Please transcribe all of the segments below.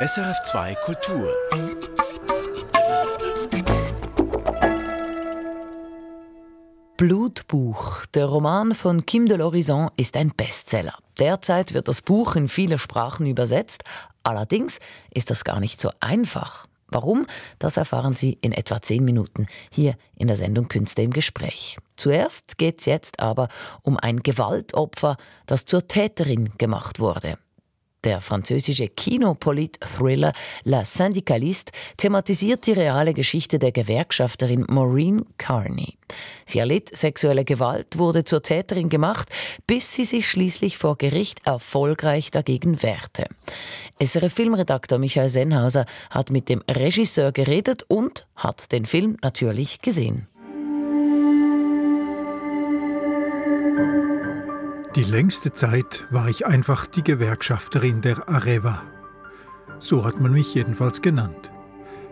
SRF2 Kultur. Blutbuch, der Roman von Kim de l'Horizon, ist ein Bestseller. Derzeit wird das Buch in viele Sprachen übersetzt, allerdings ist das gar nicht so einfach. Warum? Das erfahren Sie in etwa zehn Minuten hier in der Sendung Künste im Gespräch. Zuerst geht es jetzt aber um ein Gewaltopfer, das zur Täterin gemacht wurde. Der französische Kinopolit-Thriller La Syndicaliste thematisiert die reale Geschichte der Gewerkschafterin Maureen Carney. Sie erlitt sexuelle Gewalt, wurde zur Täterin gemacht, bis sie sich schließlich vor Gericht erfolgreich dagegen wehrte. SRF Filmredakteur Michael Sennhauser hat mit dem Regisseur geredet und hat den Film natürlich gesehen. Die längste Zeit war ich einfach die Gewerkschafterin der Areva. So hat man mich jedenfalls genannt.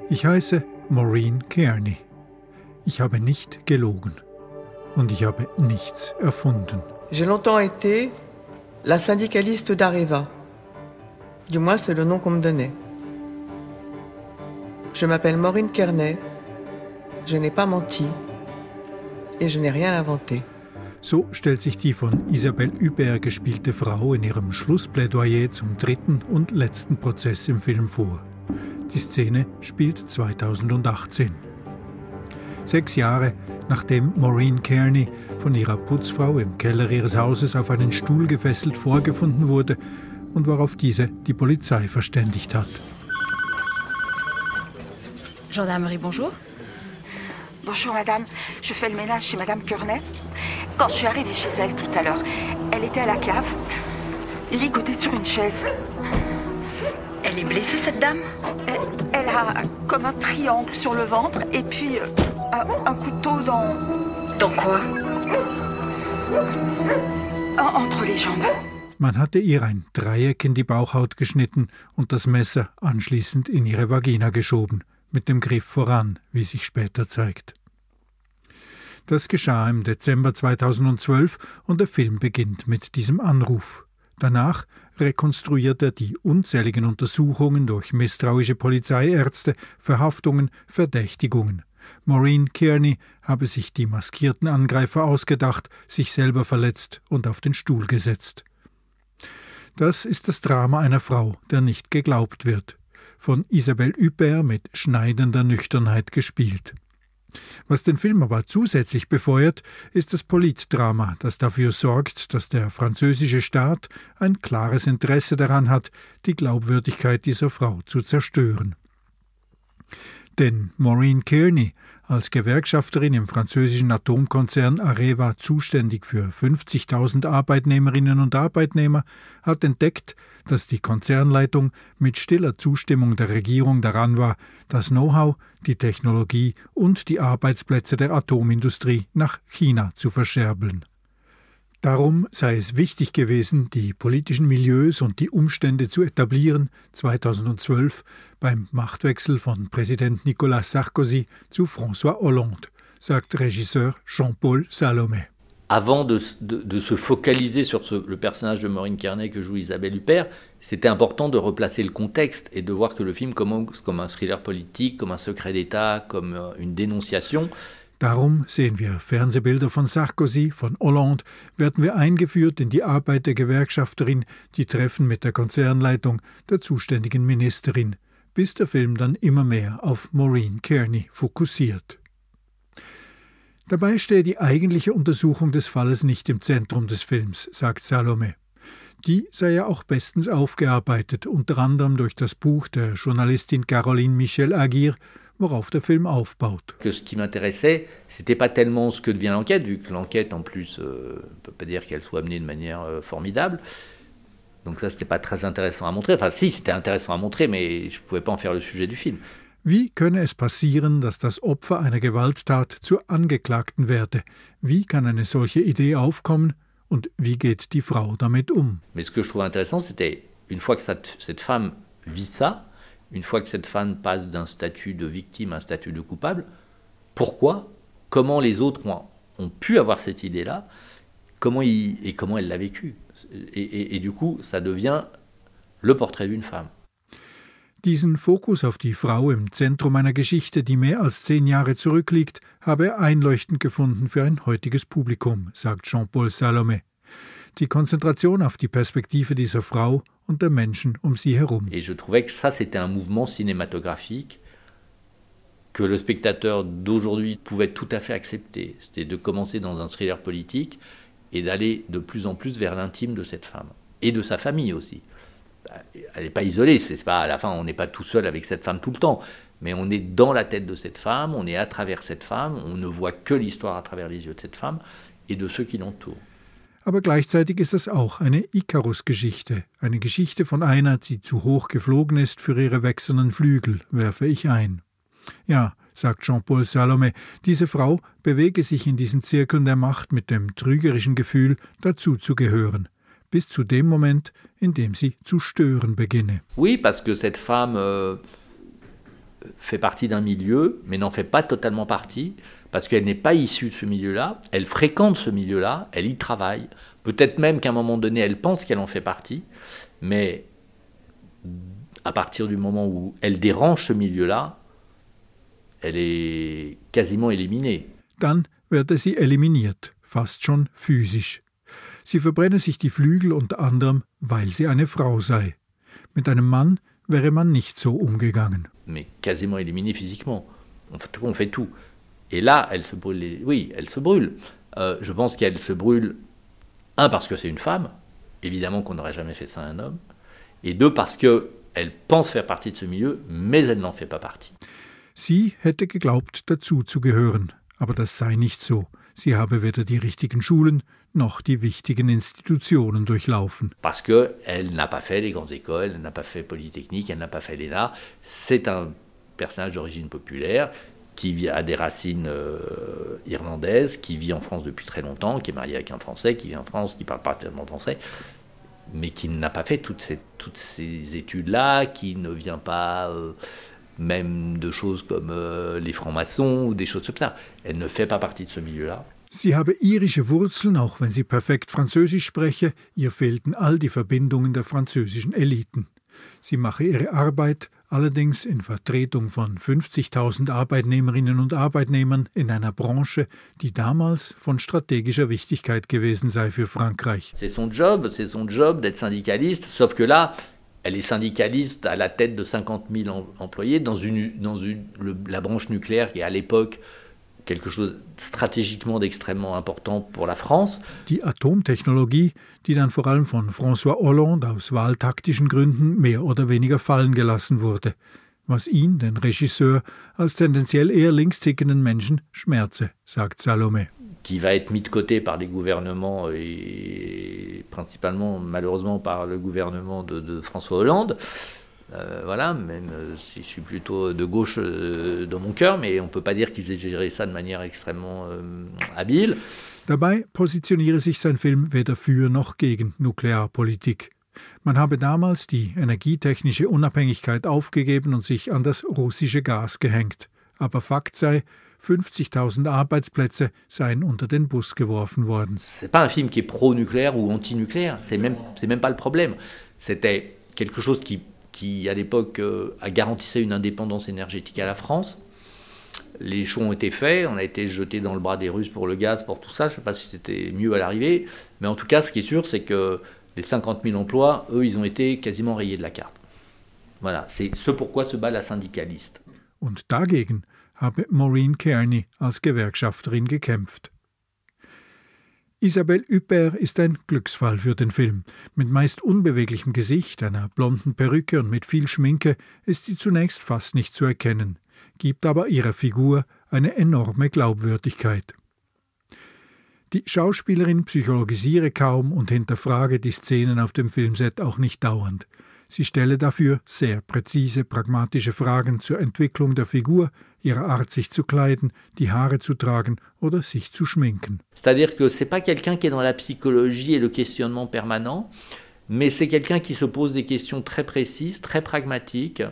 Ich heiße Maureen Kearney. Ich habe nicht gelogen und ich habe nichts erfunden. J'ai longtemps été la syndicaliste d'Areva. Du moins, c'est le nom qu'on me donnait. Je m'appelle Maureen Kearney. Je n'ai pas menti et je n'ai rien inventé. So stellt sich die von Isabelle Hubert gespielte Frau in ihrem Schlussplädoyer zum dritten und letzten Prozess im Film vor. Die Szene spielt 2018. Sechs Jahre nachdem Maureen Kearney von ihrer Putzfrau im Keller ihres Hauses auf einen Stuhl gefesselt vorgefunden wurde und worauf diese die Polizei verständigt hat. Gendarmerie, bonjour. Bonjour madame, je fais le ménage chez madame Kearney. Quand je suis arrivée chez elle tout à l'heure, elle était à la cave, ligotée sur une chaise. Elle est blessée, cette dame elle, elle, a comme un triangle sur le ventre et puis euh, un, un, couteau dans... Dans quoi en, Entre les jambes. Man hatte ihr ein Dreieck in die Bauchhaut geschnitten und das Messer anschließend in ihre Vagina geschoben, mit dem Griff voran, wie sich später zeigt. Das geschah im Dezember 2012 und der Film beginnt mit diesem Anruf. Danach rekonstruiert er die unzähligen Untersuchungen durch misstrauische Polizeiärzte, Verhaftungen, Verdächtigungen. Maureen Kearney habe sich die maskierten Angreifer ausgedacht, sich selber verletzt und auf den Stuhl gesetzt. Das ist das Drama einer Frau, der nicht geglaubt wird, von Isabelle Huppert mit schneidender Nüchternheit gespielt. Was den Film aber zusätzlich befeuert, ist das Politdrama, das dafür sorgt, dass der französische Staat ein klares Interesse daran hat, die Glaubwürdigkeit dieser Frau zu zerstören. Denn Maureen Kearney, als Gewerkschafterin im französischen Atomkonzern Areva zuständig für 50.000 Arbeitnehmerinnen und Arbeitnehmer, hat entdeckt, dass die Konzernleitung mit stiller Zustimmung der Regierung daran war, das Know-how, die Technologie und die Arbeitsplätze der Atomindustrie nach China zu verscherbeln. Darum sei es wichtig gewesen, die politischen Milieus und die Umstände zu etablieren, 2012 beim Machtwechsel von Präsident Nicolas Sarkozy zu François Hollande, sagt Regisseur Jean-Paul Salomé. Avant de, de, de, se focaliser sur ce, le personnage de Maureen Kearney que joue Isabelle Huppert, c'était important de replacer le contexte et de voir que le film commence comme un thriller politique, comme un secret d'État, comme euh, une dénonciation. Darum sehen wir Fernsehbilder von Sarkozy, von Hollande, werden wir eingeführt in die Arbeit der Gewerkschafterin, die Treffen mit der Konzernleitung, der zuständigen Ministerin, bis der Film dann immer mehr auf Maureen Kearney fokussiert. Dabei stehe die eigentliche Untersuchung des Falles nicht im Zentrum des Films, sagt Salome. Die sei ja auch bestens aufgearbeitet, unter anderem durch das Buch der Journalistin Caroline Michel Aguirre, worauf der Film aufbaut. Que ce qui m'intéressait, c'était pas tellement ce que devient l'enquête, vu que l'enquête, en plus, euh, on peut pas dire qu'elle soit menée de manière euh, formidable. Donc ça, c'était pas très intéressant à montrer. Enfin, si, c'était intéressant à montrer, mais je pouvais pas en faire le sujet du film. Wie könne es passieren, dass das Opfer einer Gewalttat zur Angeklagten werde? Wie kann eine solche Idee aufkommen und wie geht die Frau damit um? Mais ce que je trouvais intéressant, c'était une fois que cette femme vit ça, une fois que cette femme passe d'un statut de victime à un statut de coupable, pourquoi, comment les autres ont, ont pu avoir cette idée-là, comment il, et comment elle l'a vécu. Et, et, et, du coup, ça devient le portrait d'une femme. Diesen Fokus auf die Frau im Zentrum einer Geschichte, die mehr als zehn Jahre zurückliegt, habe er einleuchtend gefunden für ein heutiges Publikum, sagt Jean-Paul Salomé. Die Konzentration auf die Perspektive dieser Frau und der Menschen um sie. Et je trouvais que ça c'était un mouvement cinématographique que le spectateur d'aujourd'hui pouvait tout à fait accepter. C'était de commencer dans un thriller politique et d'aller de plus en plus vers l'intime de cette femme et de sa famille aussi elle n'est pas isolée, c'est pas à la fin on n'est pas tout seul avec cette femme tout le temps, mais on est dans la tête de cette femme, on est à travers cette femme, on ne voit que l'histoire à travers les yeux de cette femme et de ceux qui l'entourent. Aber gleichzeitig ist es auch eine Icarus-Geschichte, eine Geschichte von einer, die zu hoch geflogen ist für ihre wechselnden Flügel, werfe ich ein. Ja, sagt Jean-Paul Salome, diese Frau bewege sich in diesen Zirkeln der Macht mit dem trügerischen Gefühl, dazuzugehören bis zu dem Moment, in dem sie zu stören beginne. Oui, parce que cette femme euh, fait partie d'un milieu, mais n'en fait pas totalement partie, parce qu'elle n'est pas issue de ce milieu-là, elle fréquente ce milieu-là, elle y travaille. Peut-être même qu'à un moment donné, elle pense qu'elle en fait partie, mais à partir du moment où elle dérange ce milieu-là, elle est quasiment éliminée. Dann werde sie eliminiert, fast schon physisch. Sie verbrenne sich die Flügel unter anderem, weil sie eine Frau sei. Mit einem Mann wäre man nicht so umgegangen. Mais quasiment éliminé physiquement. On fait, on fait tout. Et là, elle se brûle. Oui, elle se brûle. Euh, je pense qu'elle se brûle, un, parce que c'est une femme. Évidemment qu'on n'aurait jamais fait ça à un homme. Et deux, parce qu'elle pense faire partie de ce milieu, mais elle n'en fait pas partie. Sie hätte geglaubt, dazu zu gehören. Aber das sei nicht so. Sie habe weder die richtigen Schulen noch die wichtigen Institutionen durchlaufen. Parce qu'elle n'a pas fait les grandes écoles, elle n'a pas fait Polytechnique, elle n'a pas fait l'ENA. C'est un personnage d'origine populaire qui a des racines euh, irlandaises, qui vit en France depuis très longtemps, qui est marié avec un Français, qui vit en France, qui parle parfaitement français, mais qui n'a pas fait toutes ces, études-là, qui ne vient pas euh, même de choses comme euh, les francs-maçons ou des choses comme ça. Elle ne fait pas partie de ce milieu-là. Sie habe irische Wurzeln, auch wenn sie perfekt Französisch spreche, ihr fehlten all die Verbindungen der französischen Eliten. Sie mache ihre Arbeit allerdings in Vertretung von 50.000 Arbeitnehmerinnen und Arbeitnehmern in einer Branche, die damals von stratégischer Wichtigkeit gewesen sei für Frankreich. C'est son job, c'est son job d'être syndicaliste, sauf que là, elle est syndicaliste à la tête de 50 000 employés dans, une, dans une, le, la branche nucléaire qui à l'époque quelque chose stratégiquement d'extrêmement important pour la France. Die Atomtechnologie, die dann vor allem von François Hollande aus wahltaktischen Gründen mehr oder weniger fallen gelassen wurde, was ihn, den Regisseur, als tendenziell eher linkstickenden Menschen schmerze, sagt Salomé. Qui va être mis de côté par les gouvernements et principalement malheureusement par le gouvernement de, de François Hollande. Euh, voilà, même euh, si je suis plutôt de gauche euh, dans mon cœur, mais on ne peut pas dire qu'ils aient géré ça de manière extrêmement habile. Dabei positioniere sich sein Film weder für noch gegen Nuklearpolitik. Man habe damals die energietechnische Unabhängigkeit aufgegeben und sich an das russische Gas gehängt. Aber Fakt sei, 50.000 Arbeitsplätze seien unter den Bus geworfen worden. C'est pas un film qui est pro-nucléaire ou anti-nucléaire, c'est même, même pas le problème. C'était quelque chose qui qui à l'époque euh, a garantissait une indépendance énergétique à la France. Les choix ont été faits, on a été jeté dans le bras des Russes pour le gaz, pour tout ça. Je ne sais pas si c'était mieux à l'arrivée, mais en tout cas, ce qui est sûr, c'est que les 50 000 emplois, eux, ils ont été quasiment rayés de la carte. Voilà, c'est ce pourquoi se bat la syndicaliste. Und dagegen habe Maureen Kearney als Gewerkschafterin gekämpft. Isabelle Huppert ist ein Glücksfall für den Film. Mit meist unbeweglichem Gesicht, einer blonden Perücke und mit viel Schminke ist sie zunächst fast nicht zu erkennen, gibt aber ihrer Figur eine enorme Glaubwürdigkeit. Die Schauspielerin psychologisiere kaum und hinterfrage die Szenen auf dem Filmset auch nicht dauernd. Sie stelle dafür sehr präzise, pragmatische Fragen zur Entwicklung der Figur, ihrer Art, sich zu kleiden, die Haare zu tragen oder sich zu schminken. C'est-à-dire que c'est pas quelqu'un qui est dans la psychologie et le questionnement permanent, mais c'est quelqu'un qui se pose des questions très précises, très pragmatiques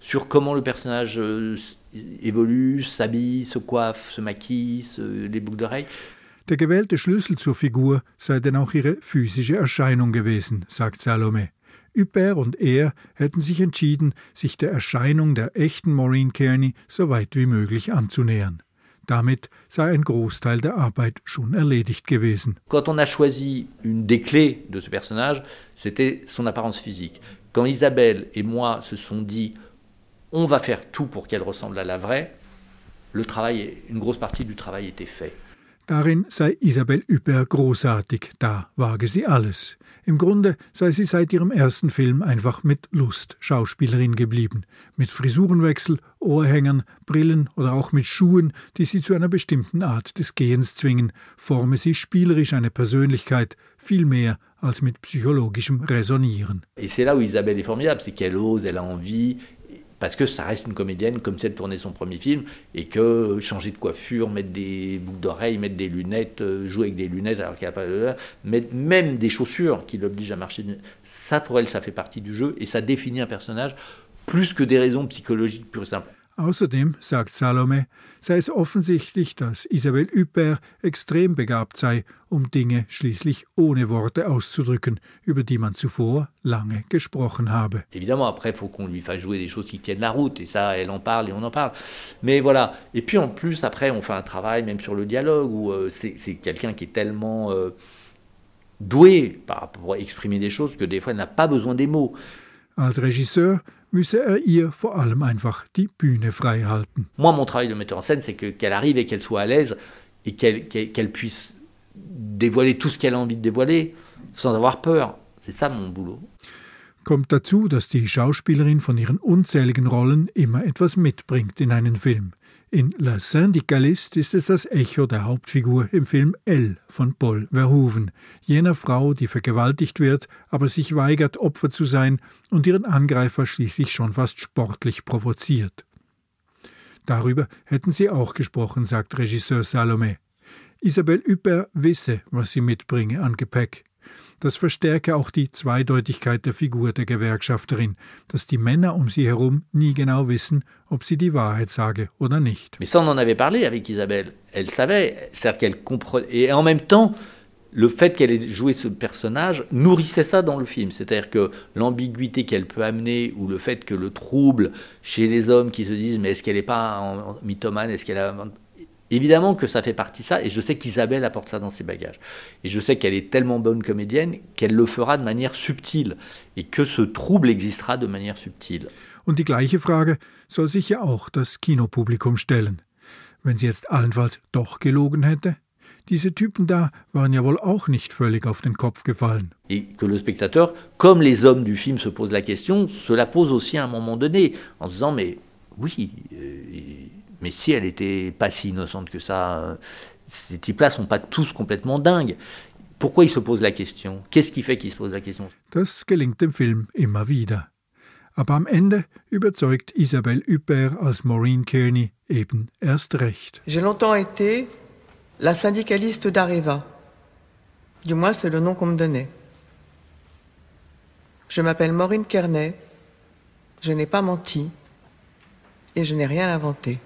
sur comment le personnage euh, évolue, s'habille, se coiffe, se maquille, se, les boucles d'oreilles. Der gewählte Schlüssel zur Figur sei denn auch ihre physische Erscheinung gewesen, sagt Salome. Hubert und er hätten sich entschieden, sich der Erscheinung der echten Maureen Kearney so weit wie möglich anzunähern. Damit sei ein Großteil der Arbeit schon erledigt gewesen. Quand on a choisi une des clés de ce personnage, c'était son apparence physique. Quand Isabelle et moi se sont dit on va faire tout pour qu'elle ressemble à la vraie, le travail, une grosse partie du travail était fait. Darin sei Isabel Üpper großartig, da wage sie alles. Im Grunde sei sie seit ihrem ersten Film einfach mit Lust Schauspielerin geblieben, mit Frisurenwechsel, Ohrhängern, Brillen oder auch mit Schuhen, die sie zu einer bestimmten Art des Gehens zwingen, forme sie spielerisch eine Persönlichkeit, viel mehr als mit psychologischem Resonieren. Et c'est là où Isabelle est formidable, c'est qu'elle ose, elle a envie, parce que ça reste une comédienne comme c'est de tourner son premier film et que changer de coiffure, mettre des boucles d'oreilles, mettre des lunettes, euh, jouer avec des lunettes alors qu'elle a pas mettre même des chaussures qui l'obligent à marcher, ça pour elle ça fait partie du jeu et ça définit un personnage plus que des raisons psychologiques pures et simples. Außerdem, sagt Salome, sei es offensichtlich, dass Isabelle Huppert extrem begabt sei, um Dinge schließlich ohne Worte auszudrücken, über die man zuvor lange gesprochen habe. Évidemment, après, faut qu'on lui fasse jouer des choses qui tiennent la route, et ça, elle en parle et on en parle. Mais voilà. Et puis en plus, après, on fait un travail même sur le dialogue, où euh, c'est quelqu'un qui est tellement euh, doué par, pour exprimer des choses que des fois, elle n'a pas besoin des mots. Als Regisseur müsse er ihr vor allem einfach die Bühne frei halten. Moi, mon travail de metteur en scène, c'est qu'elle qu arrive et qu'elle soit à l'aise et qu'elle qu qu puisse dévoiler tout ce qu'elle a envie de dévoiler sans avoir peur. C'est ça mon boulot. Kommt dazu, dass die Schauspielerin von ihren unzähligen Rollen immer etwas mitbringt in einen Film. In La Syndicaliste ist es das Echo der Hauptfigur im Film Elle von Paul Verhoeven, jener Frau, die vergewaltigt wird, aber sich weigert, Opfer zu sein und ihren Angreifer schließlich schon fast sportlich provoziert. Darüber hätten sie auch gesprochen, sagt Regisseur Salome. Isabelle Huppert wisse, was sie mitbringe an Gepäck. Das verstärke auch die Zweideutigkeit der Figur der Gewerkschafterin, dass die Männer um sie herum nie genau wissen, ob sie die Wahrheit sage oder nicht. Mais ça, on en avait parlé avec Isabelle. Elle savait, c'est-à-dire qu'elle comprenait. Et en même temps, le fait qu'elle ait joué ce personnage nourrissait ça dans le film. C'est-à-dire que l'ambiguïté qu'elle peut amener, ou le fait que le trouble chez les hommes qui se disent mais est-ce qu'elle n'est pas mythomane, est-ce qu'elle a Évidemment que ça fait partie de ça, et je sais qu'Isabelle apporte ça dans ses bagages. Et je sais qu'elle est tellement bonne comédienne qu'elle le fera de manière subtile, et que ce trouble existera de manière subtile. Und die gleiche Frage soll sich ja auch das Kinopublikum stellen. Wenn sie jetzt allenfalls doch gelogen hätte? Diese Typen da waren ja wohl auch nicht völlig auf den Kopf gefallen. Et que le spectateur, comme les hommes du film se posent la question, se la pose aussi à un moment donné, en disant mais oui, euh, mais si elle n'était pas si innocente que ça, euh, ces types-là sont pas tous complètement dingues. Pourquoi ils se posent la question? Qu'est-ce qui fait qu'ils se posent la question? Das gelingt dem Film immer wieder. Aber am Ende überzeugt Isabelle Huppert als Maureen Kearney eben erst recht. J'ai longtemps été la syndicaliste d'Areva. Du moins, c'est le nom qu'on me donnait. Je m'appelle Maureen Kearney. Je n'ai pas menti. Et je n'ai rien inventé.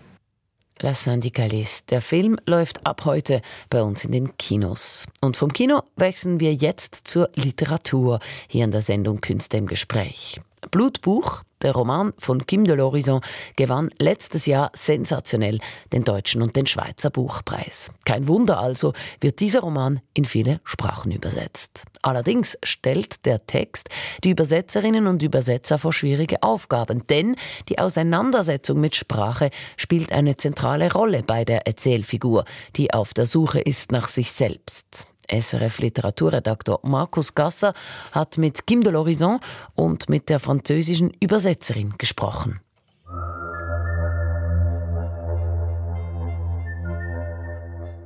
La Syndicaliste. Der Film läuft ab heute bei uns in den Kinos. Und vom Kino wechseln wir jetzt zur Literatur hier in der Sendung Künste im Gespräch. Blutbuch, der Roman von Kim de l'Horizon, gewann letztes Jahr sensationell den deutschen und den Schweizer Buchpreis. Kein Wunder also, wird dieser Roman in viele Sprachen übersetzt. Allerdings stellt der Text die Übersetzerinnen und Übersetzer vor schwierige Aufgaben, denn die Auseinandersetzung mit Sprache spielt eine zentrale Rolle bei der Erzählfigur, die auf der Suche ist nach sich selbst. SRF-Literaturredaktor Markus Gasser hat mit Kim de l'Horizon und mit der französischen Übersetzerin gesprochen.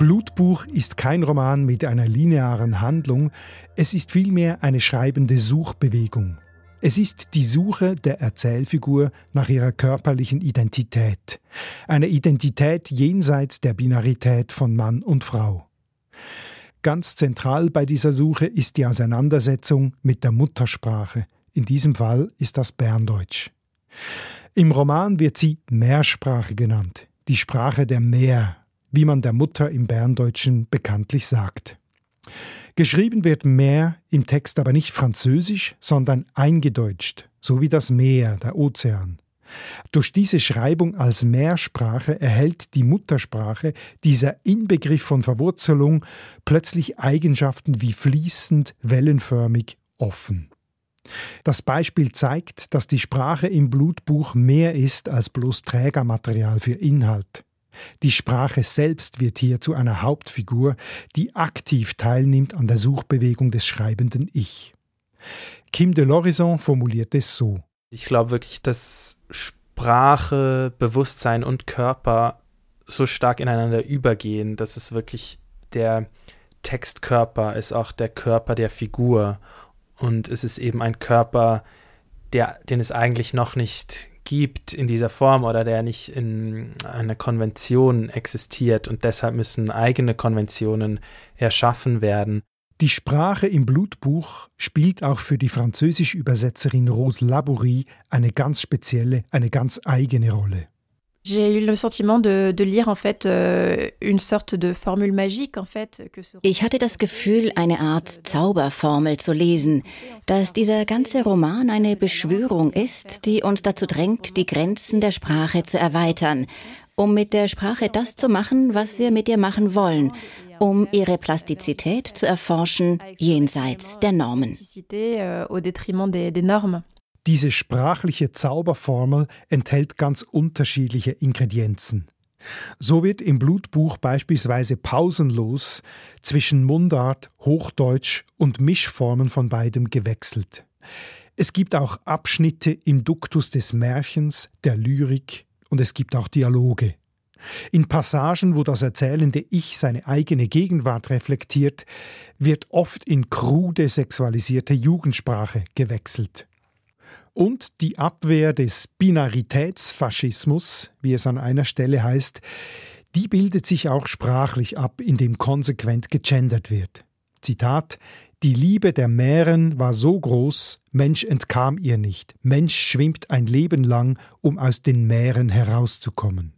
Blutbuch ist kein Roman mit einer linearen Handlung, es ist vielmehr eine schreibende Suchbewegung. Es ist die Suche der Erzählfigur nach ihrer körperlichen Identität, eine Identität jenseits der Binarität von Mann und Frau. Ganz zentral bei dieser Suche ist die Auseinandersetzung mit der Muttersprache. In diesem Fall ist das Berndeutsch. Im Roman wird sie Mehrsprache genannt, die Sprache der Meer, wie man der Mutter im Berndeutschen bekanntlich sagt. Geschrieben wird Meer im Text aber nicht französisch, sondern eingedeutscht, so wie das Meer, der Ozean. Durch diese Schreibung als Mehrsprache erhält die Muttersprache, dieser Inbegriff von Verwurzelung, plötzlich Eigenschaften wie fließend, wellenförmig, offen. Das Beispiel zeigt, dass die Sprache im Blutbuch mehr ist als bloß Trägermaterial für Inhalt. Die Sprache selbst wird hier zu einer Hauptfigur, die aktiv teilnimmt an der Suchbewegung des schreibenden Ich. Kim de l'Horizon formuliert es so. Ich glaube wirklich, dass Sprache, Bewusstsein und Körper so stark ineinander übergehen, dass es wirklich der Textkörper ist, auch der Körper der Figur. Und es ist eben ein Körper, der, den es eigentlich noch nicht gibt in dieser Form oder der nicht in einer Konvention existiert und deshalb müssen eigene Konventionen erschaffen werden. Die Sprache im Blutbuch spielt auch für die französische Übersetzerin Rose Labourie eine ganz spezielle, eine ganz eigene Rolle. Ich hatte das Gefühl, eine Art Zauberformel zu lesen, dass dieser ganze Roman eine Beschwörung ist, die uns dazu drängt, die Grenzen der Sprache zu erweitern, um mit der Sprache das zu machen, was wir mit ihr machen wollen, um ihre Plastizität zu erforschen jenseits der Normen. Normes. Diese sprachliche Zauberformel enthält ganz unterschiedliche Ingredienzen. So wird im Blutbuch beispielsweise pausenlos zwischen Mundart, Hochdeutsch und Mischformen von beidem gewechselt. Es gibt auch Abschnitte im Duktus des Märchens, der Lyrik und es gibt auch Dialoge. In Passagen, wo das erzählende Ich seine eigene Gegenwart reflektiert, wird oft in krude sexualisierte Jugendsprache gewechselt und die Abwehr des Binaritätsfaschismus, wie es an einer Stelle heißt, die bildet sich auch sprachlich ab, indem konsequent gegendert wird. Zitat Die Liebe der Mähren war so groß, Mensch entkam ihr nicht. Mensch schwimmt ein Leben lang, um aus den Meeren herauszukommen.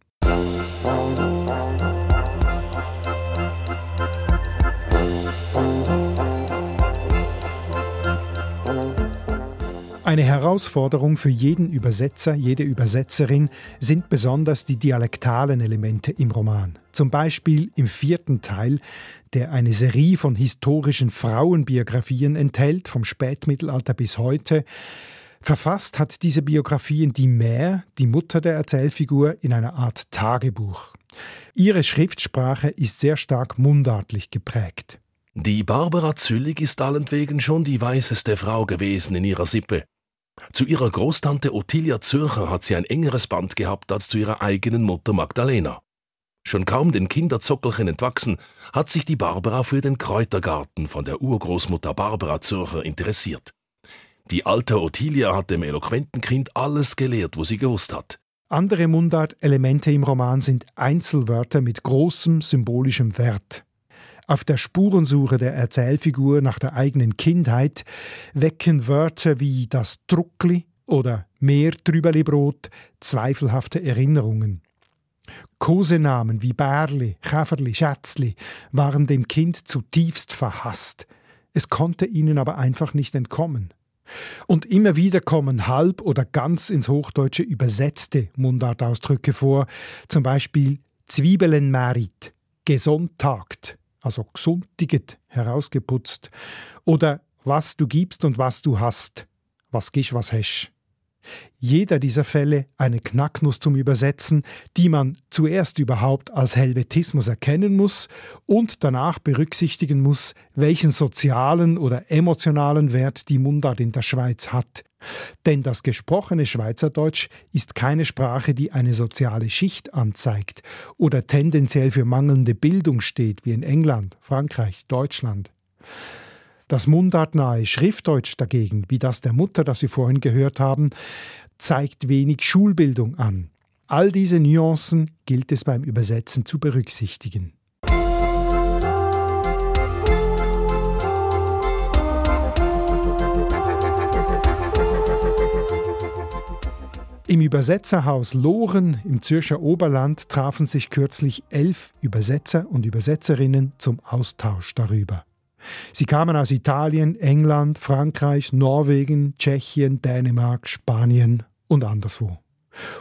Eine Herausforderung für jeden Übersetzer, jede Übersetzerin sind besonders die dialektalen Elemente im Roman. Zum Beispiel im vierten Teil, der eine Serie von historischen Frauenbiografien enthält, vom Spätmittelalter bis heute. Verfasst hat diese Biografien die Mär, die Mutter der Erzählfigur, in einer Art Tagebuch. Ihre Schriftsprache ist sehr stark mundartlich geprägt. Die Barbara Züllig ist allentwegen schon die weißeste Frau gewesen in ihrer Sippe. Zu ihrer Großtante Ottilia Zürcher hat sie ein engeres Band gehabt als zu ihrer eigenen Mutter Magdalena. Schon kaum den Kinderzockelchen entwachsen, hat sich die Barbara für den Kräutergarten von der Urgroßmutter Barbara Zürcher interessiert. Die alte Ottilia hat dem eloquenten Kind alles gelehrt, wo sie gewusst hat. Andere Mundart-Elemente im Roman sind Einzelwörter mit großem symbolischem Wert. Auf der Spurensuche der Erzählfigur nach der eigenen Kindheit wecken Wörter wie das Druckli oder Meertrübelibrot zweifelhafte Erinnerungen. Kosenamen wie Bärli, Käferli, Schätzli waren dem Kind zutiefst verhasst. Es konnte ihnen aber einfach nicht entkommen. Und immer wieder kommen halb oder ganz ins Hochdeutsche übersetzte Mundartausdrücke vor, zum Beispiel Zwiebelenmärit, gesonntagt also gesundiget, herausgeputzt. Oder was du gibst und was du hast, was gisch, was hesch. Jeder dieser Fälle eine Knacknuss zum Übersetzen, die man zuerst überhaupt als Helvetismus erkennen muss und danach berücksichtigen muss, welchen sozialen oder emotionalen Wert die Mundart in der Schweiz hat. Denn das gesprochene Schweizerdeutsch ist keine Sprache, die eine soziale Schicht anzeigt oder tendenziell für mangelnde Bildung steht, wie in England, Frankreich, Deutschland. Das mundartnahe Schriftdeutsch dagegen, wie das der Mutter, das wir vorhin gehört haben, zeigt wenig Schulbildung an. All diese Nuancen gilt es beim Übersetzen zu berücksichtigen. Im Übersetzerhaus Loren im Zürcher Oberland trafen sich kürzlich elf Übersetzer und Übersetzerinnen zum Austausch darüber. Sie kamen aus Italien, England, Frankreich, Norwegen, Tschechien, Dänemark, Spanien und anderswo.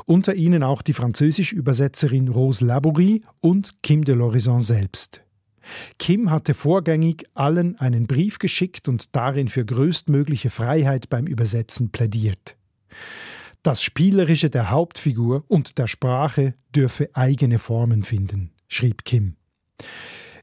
Unter ihnen auch die französische Übersetzerin Rose Labourie und Kim de l'Horizon selbst. Kim hatte vorgängig allen einen Brief geschickt und darin für größtmögliche Freiheit beim Übersetzen plädiert. Das Spielerische der Hauptfigur und der Sprache dürfe eigene Formen finden, schrieb Kim.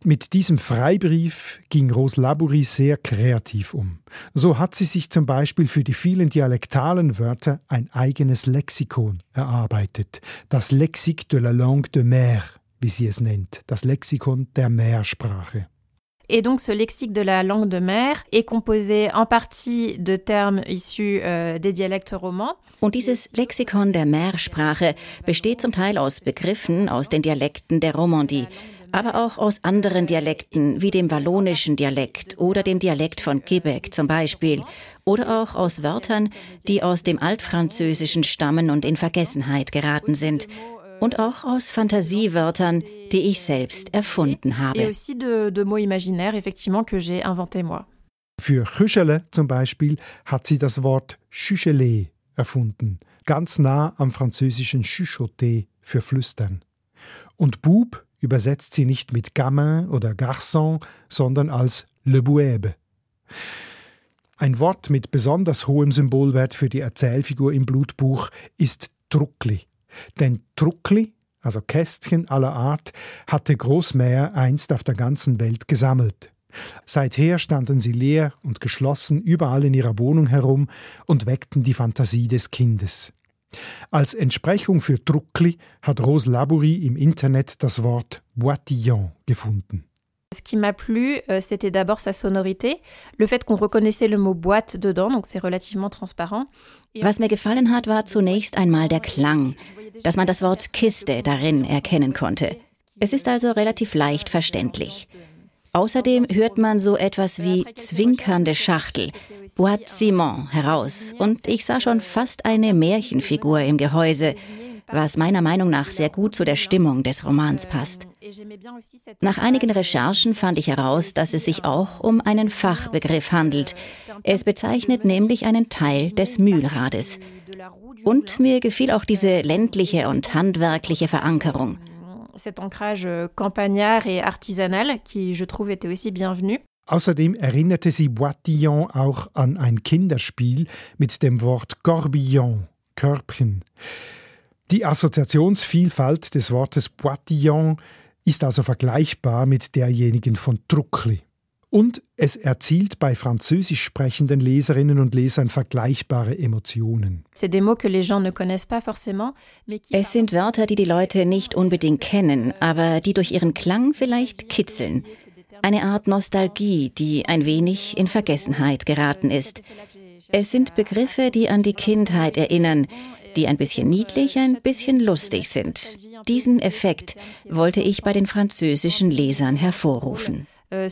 Mit diesem Freibrief ging Rose Labourie sehr kreativ um. So hat sie sich zum Beispiel für die vielen dialektalen Wörter ein eigenes Lexikon erarbeitet, das Lexique de la langue de mer, wie sie es nennt, das Lexikon der Meersprache. Et donc ce lexique de la langue de mer est composé en partie de termes issus euh, des dialectes romans. Und dieses Lexikon der Meersprache besteht zum Teil aus Begriffen aus den Dialekten der Romandie, aber auch aus anderen Dialekten wie dem wallonischen Dialekt oder dem Dialekt von Quebec zum Beispiel oder auch aus Wörtern, die aus dem Altfranzösischen stammen und in Vergessenheit geraten sind und auch aus Fantasiewörtern, die ich selbst erfunden habe. Für Chüschele zum Beispiel hat sie das Wort Chuchelet erfunden, ganz nah am französischen Chuchoté für Flüstern. Und Bub übersetzt sie nicht mit Gamin oder Garçon, sondern als Le Bouebe. Ein Wort mit besonders hohem Symbolwert für die Erzählfigur im Blutbuch ist Truckli. Denn Truckli, also Kästchen aller Art, hatte Großmäher einst auf der ganzen Welt gesammelt. Seither standen sie leer und geschlossen überall in ihrer Wohnung herum und weckten die Fantasie des Kindes. Als Entsprechung für Truckli hat Rose Labourie im Internet das Wort Boitillon gefunden. Ce qui m'a plu, euh, c'était d'abord sa sonorité, le fait qu'on reconnaissait le mot boîte dedans, donc c'est relativement transparent. Was mir gefallen hat, war zunächst einmal der Klang, dass man das Wort Kiste darin erkennen konnte. Es ist also relativ leicht verständlich. Außerdem hört man so etwas wie zwinkernde Schachtel, Boîte Simon heraus und ich sah schon fast eine Märchenfigur im Gehäuse, was meiner Meinung nach sehr gut zu der Stimmung des Romans passt. Nach einigen Recherchen fand ich heraus, dass es sich auch um einen Fachbegriff handelt. Es bezeichnet nämlich einen Teil des Mühlrades. Und mir gefiel auch diese ländliche und handwerkliche Verankerung. Cet ancrage campagnard et artisanal, qui je trouve était aussi bienvenu. Außerdem erinnerte sie Boitillon auch an ein Kinderspiel mit dem Wort Corbillon, Körbchen. Die Assoziationsvielfalt des Wortes Boitillon ist also vergleichbar mit derjenigen von Truckli. Und es erzielt bei französisch sprechenden Leserinnen und Lesern vergleichbare Emotionen. Es sind Wörter, die die Leute nicht unbedingt kennen, aber die durch ihren Klang vielleicht kitzeln. Eine Art Nostalgie, die ein wenig in Vergessenheit geraten ist. Es sind Begriffe, die an die Kindheit erinnern, die ein bisschen niedlich, ein bisschen lustig sind. Diesen Effekt wollte ich bei den französischen Lesern hervorrufen. Euh,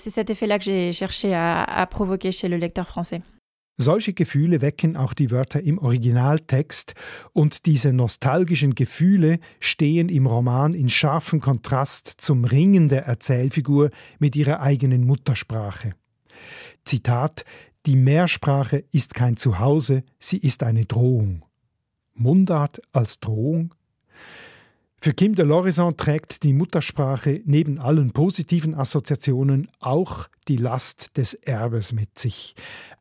Solche Gefühle wecken auch die Wörter im Originaltext und diese nostalgischen Gefühle stehen im Roman in scharfem Kontrast zum Ringen der Erzählfigur mit ihrer eigenen Muttersprache. Zitat Die Mehrsprache ist kein Zuhause, sie ist eine Drohung. Mundart als Drohung? Für Kim de l'Horizon trägt die Muttersprache neben allen positiven Assoziationen auch die Last des Erbes mit sich.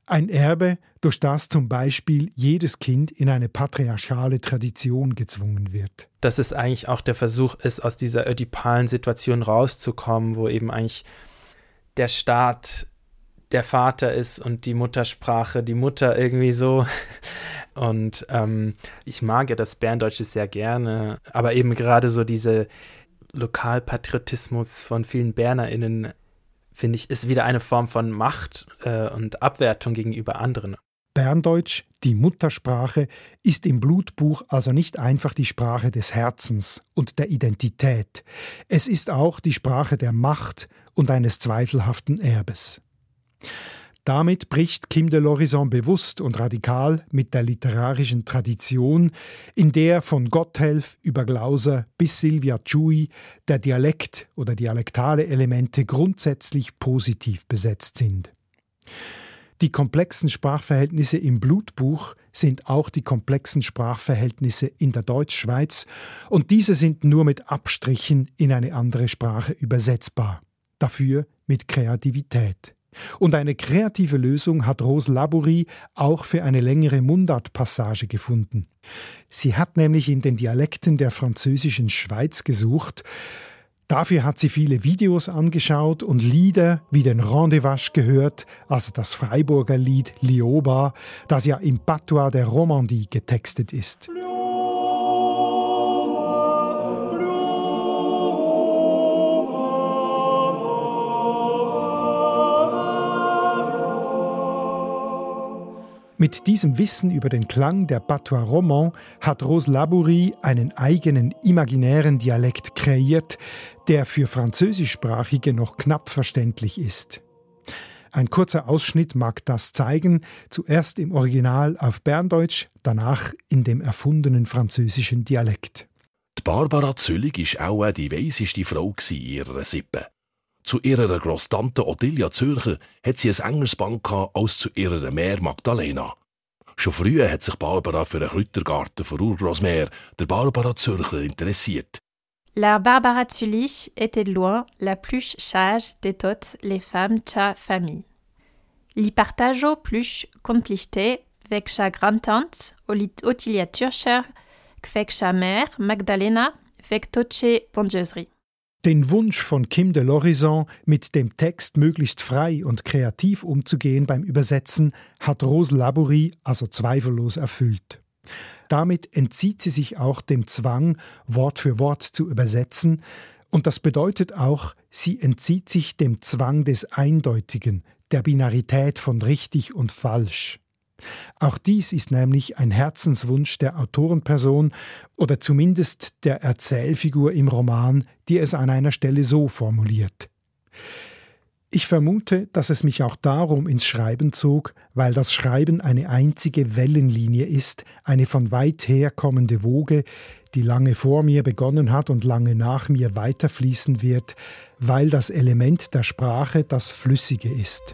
Ein Erbe, durch das zum Beispiel jedes Kind in eine patriarchale Tradition gezwungen wird. Dass es eigentlich auch der Versuch ist, aus dieser ödipalen Situation rauszukommen, wo eben eigentlich der Staat der Vater ist und die Muttersprache die Mutter irgendwie so. Und ähm, ich mag ja das Berndeutsche sehr gerne, aber eben gerade so diese Lokalpatriotismus von vielen BernerInnen, finde ich, ist wieder eine Form von Macht äh, und Abwertung gegenüber anderen. Berndeutsch, die Muttersprache, ist im Blutbuch also nicht einfach die Sprache des Herzens und der Identität. Es ist auch die Sprache der Macht und eines zweifelhaften Erbes. Damit bricht Kim de l'Horizon bewusst und radikal mit der literarischen Tradition, in der von Gotthelf über Glauser bis Silvia Chui der Dialekt oder dialektale Elemente grundsätzlich positiv besetzt sind. Die komplexen Sprachverhältnisse im Blutbuch sind auch die komplexen Sprachverhältnisse in der Deutschschweiz und diese sind nur mit Abstrichen in eine andere Sprache übersetzbar. Dafür mit Kreativität. Und eine kreative Lösung hat Rose Laborie auch für eine längere Mundartpassage gefunden. Sie hat nämlich in den Dialekten der französischen Schweiz gesucht. Dafür hat sie viele Videos angeschaut und Lieder wie den Rendezvous gehört, also das Freiburger Lied Lioba, das ja im Patois der Romandie getextet ist. Mit diesem Wissen über den Klang der Patois Roman hat Rose Labourie einen eigenen imaginären Dialekt kreiert, der für Französischsprachige noch knapp verständlich ist. Ein kurzer Ausschnitt mag das zeigen, zuerst im Original auf Berndeutsch, danach in dem erfundenen französischen Dialekt. Die Barbara Züllig war auch die weiseste Frau in ihrer Sippe. Zu ihrer Grosstante Ottilia Zürcher hat sie ein engeres Band als zu ihrer Mär Magdalena. Schon früh hat sich Barbara für den Kräutergarten von Urgroßmeer, der Barbara Zürcher, interessiert. La Barbara Zulich était de loin la plus sage de toutes les femmes de sa famille. Li partageau plus compliqué avec sa grand-tante Ottilia Zürcher, avec sa mère Magdalena, avec toche bonjeuserie. Den Wunsch von Kim de l'Horizon, mit dem Text möglichst frei und kreativ umzugehen beim Übersetzen, hat Rose Laborie also zweifellos erfüllt. Damit entzieht sie sich auch dem Zwang, Wort für Wort zu übersetzen, und das bedeutet auch, sie entzieht sich dem Zwang des Eindeutigen, der Binarität von richtig und falsch. Auch dies ist nämlich ein Herzenswunsch der Autorenperson oder zumindest der Erzählfigur im Roman, die es an einer Stelle so formuliert. Ich vermute, dass es mich auch darum ins Schreiben zog, weil das Schreiben eine einzige Wellenlinie ist, eine von weit her kommende Woge, die lange vor mir begonnen hat und lange nach mir weiterfließen wird, weil das Element der Sprache das Flüssige ist.